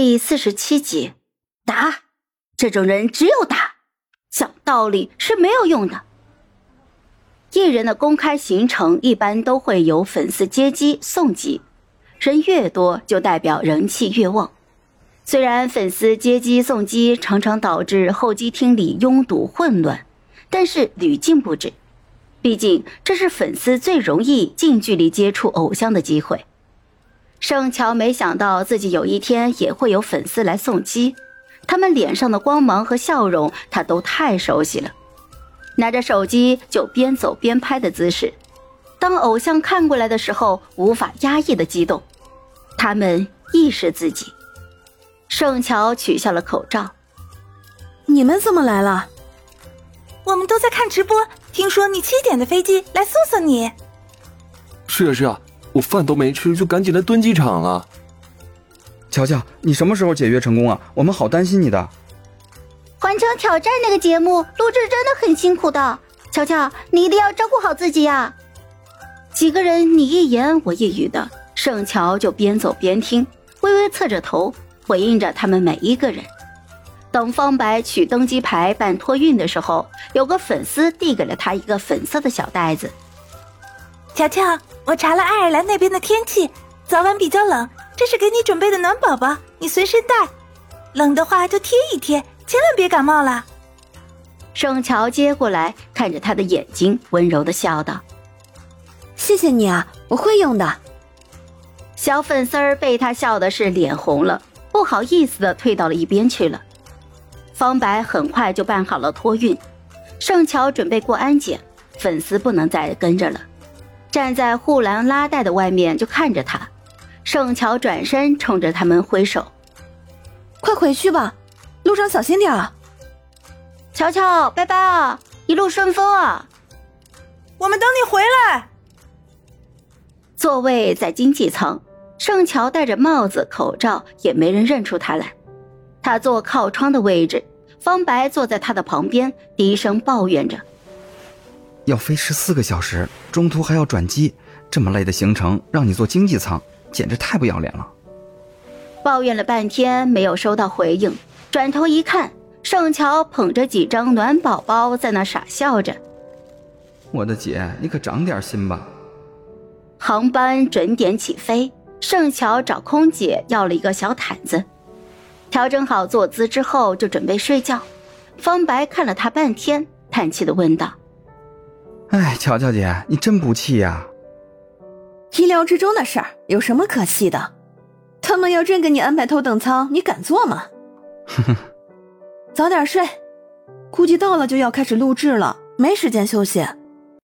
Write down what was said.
第四十七集，打这种人只有打，讲道理是没有用的。艺人的公开行程一般都会有粉丝接机送机，人越多就代表人气越旺。虽然粉丝接机送机常常导致候机厅里拥堵混乱，但是屡禁不止。毕竟这是粉丝最容易近距离接触偶像的机会。盛乔没想到自己有一天也会有粉丝来送机，他们脸上的光芒和笑容，他都太熟悉了。拿着手机就边走边拍的姿势，当偶像看过来的时候，无法压抑的激动。他们亦是自己。盛乔取下了口罩。你们怎么来了？我们都在看直播，听说你七点的飞机来送送你。是啊是啊。我饭都没吃，就赶紧来蹲机场了。乔乔，你什么时候解约成功啊？我们好担心你的。环城挑战那个节目录制真的很辛苦的，乔乔，你一定要照顾好自己呀。几个人你一言我一语的，盛乔就边走边听，微微侧着头回应着他们每一个人。等方白取登机牌办托运的时候，有个粉丝递给了他一个粉色的小袋子。乔乔。我查了爱尔兰那边的天气，早晚比较冷，这是给你准备的暖宝宝，你随身带，冷的话就贴一贴，千万别感冒了。盛乔接过来，看着他的眼睛，温柔的笑道：“谢谢你啊，我会用的。”小粉丝儿被他笑的是脸红了，不好意思的退到了一边去了。方白很快就办好了托运，盛乔准备过安检，粉丝不能再跟着了。站在护栏拉带的外面，就看着他。盛乔转身冲着他们挥手：“快回去吧，路上小心点啊！”乔乔，拜拜啊，一路顺风啊！我们等你回来。座位在经济舱，盛乔戴着帽子、口罩，也没人认出他来。他坐靠窗的位置，方白坐在他的旁边，低声抱怨着。要飞十四个小时，中途还要转机，这么累的行程让你坐经济舱，简直太不要脸了。抱怨了半天没有收到回应，转头一看，盛乔捧着几张暖宝宝在那傻笑着。我的姐，你可长点心吧。航班准点起飞，盛乔找空姐要了一个小毯子，调整好坐姿之后就准备睡觉。方白看了他半天，叹气的问道。哎，乔乔姐，你真不气呀！意料之中的事儿，有什么可气的？他们要真给你安排头等舱，你敢坐吗？哼哼，早点睡，估计到了就要开始录制了，没时间休息。